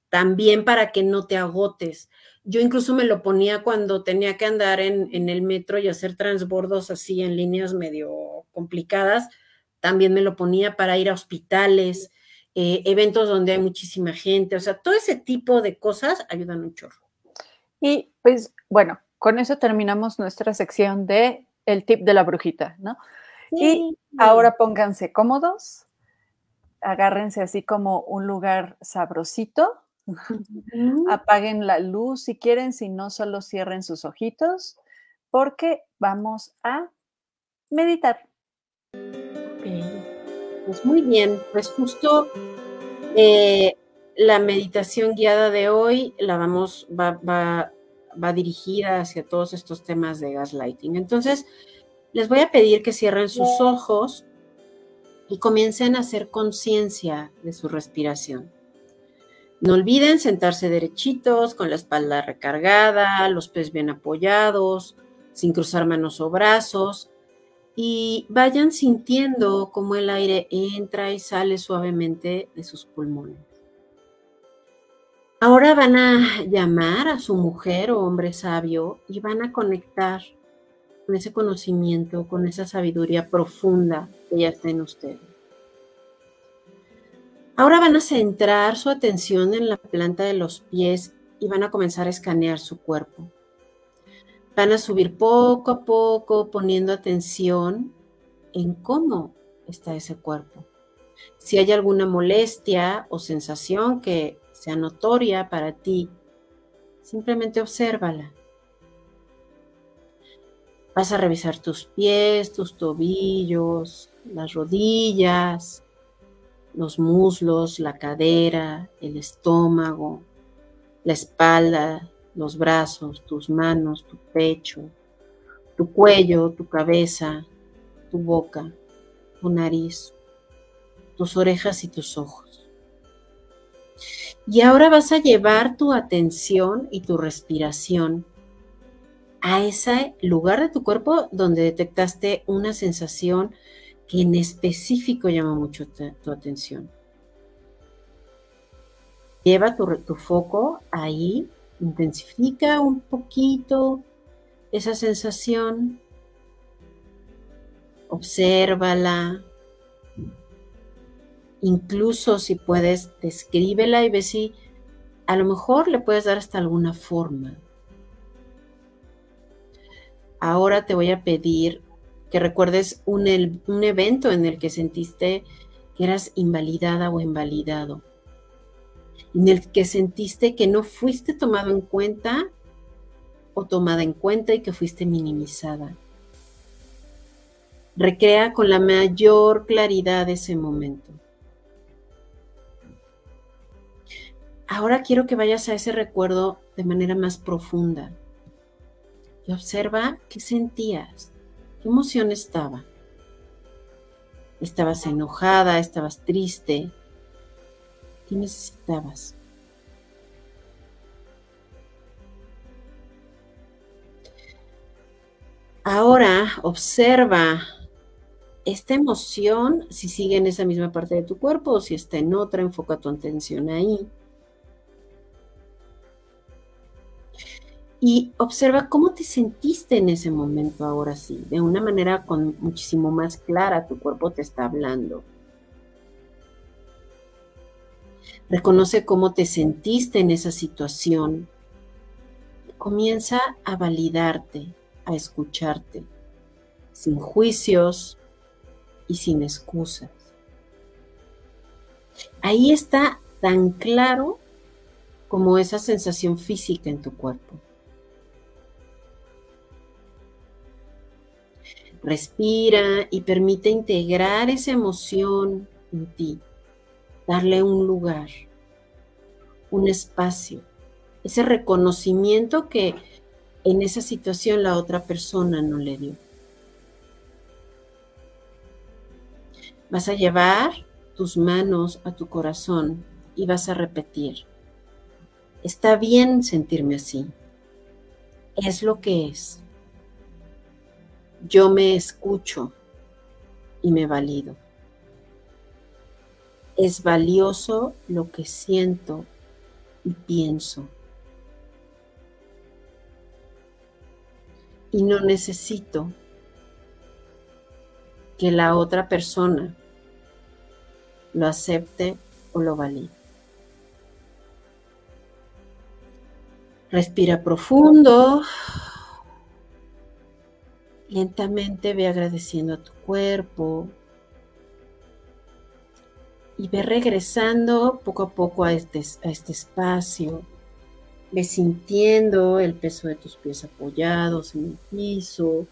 también para que no te agotes. Yo incluso me lo ponía cuando tenía que andar en, en el metro y hacer transbordos así en líneas medio complicadas, también me lo ponía para ir a hospitales, eh, eventos donde hay muchísima gente, o sea, todo ese tipo de cosas ayudan un chorro. Y pues bueno, con eso terminamos nuestra sección de el tip de la brujita, ¿no? Y ahora pónganse cómodos, agárrense así como un lugar sabrosito, apaguen la luz si quieren, si no, solo cierren sus ojitos, porque vamos a meditar. Pues muy bien, pues justo eh, la meditación guiada de hoy la vamos, va, va va dirigida hacia todos estos temas de gaslighting. Entonces, les voy a pedir que cierren sus ojos y comiencen a hacer conciencia de su respiración. No olviden sentarse derechitos, con la espalda recargada, los pies bien apoyados, sin cruzar manos o brazos, y vayan sintiendo cómo el aire entra y sale suavemente de sus pulmones. Ahora van a llamar a su mujer o hombre sabio y van a conectar con ese conocimiento, con esa sabiduría profunda que ya está en ustedes. Ahora van a centrar su atención en la planta de los pies y van a comenzar a escanear su cuerpo. Van a subir poco a poco poniendo atención en cómo está ese cuerpo. Si hay alguna molestia o sensación que sea notoria para ti, simplemente obsérvala. Vas a revisar tus pies, tus tobillos, las rodillas, los muslos, la cadera, el estómago, la espalda, los brazos, tus manos, tu pecho, tu cuello, tu cabeza, tu boca, tu nariz, tus orejas y tus ojos. Y ahora vas a llevar tu atención y tu respiración a ese lugar de tu cuerpo donde detectaste una sensación que en específico llama mucho tu atención. Lleva tu, tu, foco ahí, intensifica un poquito esa sensación, obsérvala, incluso si puedes, descríbela y ve si a lo mejor le puedes dar hasta alguna forma. Ahora te voy a pedir que recuerdes un, un evento en el que sentiste que eras invalidada o invalidado, en el que sentiste que no fuiste tomado en cuenta o tomada en cuenta y que fuiste minimizada. Recrea con la mayor claridad ese momento. Ahora quiero que vayas a ese recuerdo de manera más profunda y observa qué sentías, qué emoción estaba. ¿Estabas enojada? ¿Estabas triste? ¿Qué necesitabas? Ahora observa esta emoción, si sigue en esa misma parte de tu cuerpo o si está en otra, enfoca tu atención ahí. Y observa cómo te sentiste en ese momento ahora sí, de una manera con muchísimo más clara, tu cuerpo te está hablando. Reconoce cómo te sentiste en esa situación. Comienza a validarte, a escucharte, sin juicios y sin excusas. Ahí está tan claro como esa sensación física en tu cuerpo. Respira y permite integrar esa emoción en ti, darle un lugar, un espacio, ese reconocimiento que en esa situación la otra persona no le dio. Vas a llevar tus manos a tu corazón y vas a repetir, está bien sentirme así, es lo que es yo me escucho y me valido. Es valioso lo que siento y pienso. Y no necesito que la otra persona lo acepte o lo valide. Respira profundo. Lentamente ve agradeciendo a tu cuerpo y ve regresando poco a poco a este, a este espacio. Ve sintiendo el peso de tus pies apoyados en el piso,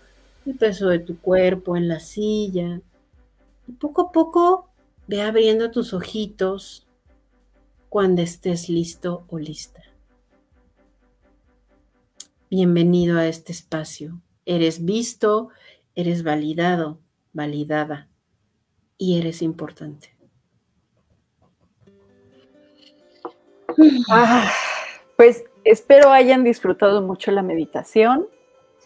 el peso de tu cuerpo en la silla. Y poco a poco ve abriendo tus ojitos cuando estés listo o lista. Bienvenido a este espacio Eres visto, eres validado, validada y eres importante. Ah, pues espero hayan disfrutado mucho la meditación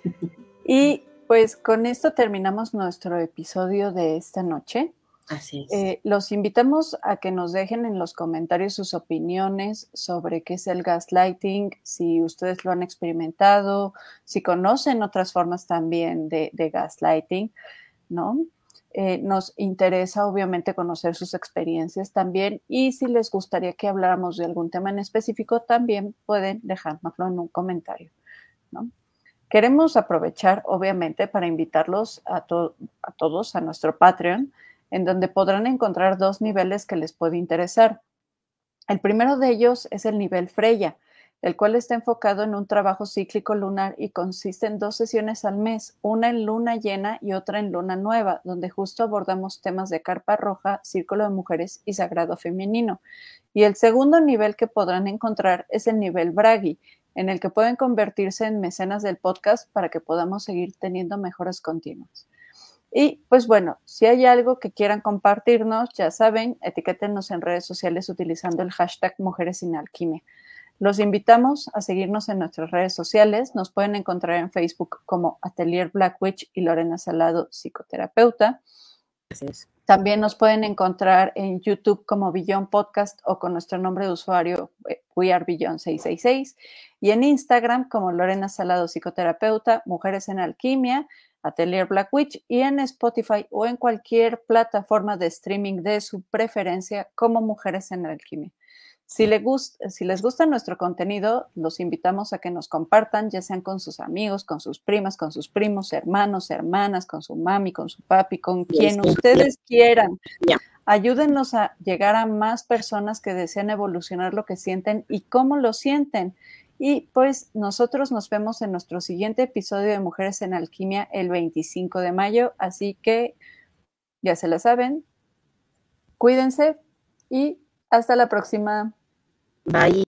[laughs] y pues con esto terminamos nuestro episodio de esta noche. Así es. Eh, los invitamos a que nos dejen en los comentarios sus opiniones sobre qué es el gaslighting, si ustedes lo han experimentado, si conocen otras formas también de, gaslighting, ¿no? Eh, nos interesa obviamente conocer sus experiencias también y si les gustaría que habláramos de algún tema en específico, también pueden dejárnoslo en un comentario, ¿no? Queremos aprovechar, obviamente, para invitarlos a, a todos a nuestro Patreon en donde podrán encontrar dos niveles que les puede interesar. El primero de ellos es el nivel Freya, el cual está enfocado en un trabajo cíclico lunar y consiste en dos sesiones al mes, una en luna llena y otra en luna nueva, donde justo abordamos temas de carpa roja, círculo de mujeres y sagrado femenino. Y el segundo nivel que podrán encontrar es el nivel Bragi, en el que pueden convertirse en mecenas del podcast para que podamos seguir teniendo mejores continuos. Y pues bueno, si hay algo que quieran compartirnos, ya saben, etiquétenos en redes sociales utilizando el hashtag Mujeres sin Alquimia. Los invitamos a seguirnos en nuestras redes sociales. Nos pueden encontrar en Facebook como Atelier Black Witch y Lorena Salado, psicoterapeuta. También nos pueden encontrar en YouTube como Billón Podcast o con nuestro nombre de usuario eh, We Are 666 y en Instagram como Lorena Salado Psicoterapeuta, Mujeres en Alquimia Atelier Black Witch y en Spotify o en cualquier plataforma de streaming de su preferencia como Mujeres en Alquimia. Si, les gusta, si les gusta nuestro contenido, los invitamos a que nos compartan, ya sean con sus amigos, con sus primas, con sus primos, hermanos, hermanas, con su mami, con su papi, con quien ustedes quieran. Ayúdenos a llegar a más personas que desean evolucionar lo que sienten y cómo lo sienten. Y pues nosotros nos vemos en nuestro siguiente episodio de Mujeres en Alquimia el 25 de mayo. Así que ya se la saben. Cuídense y hasta la próxima. Bye.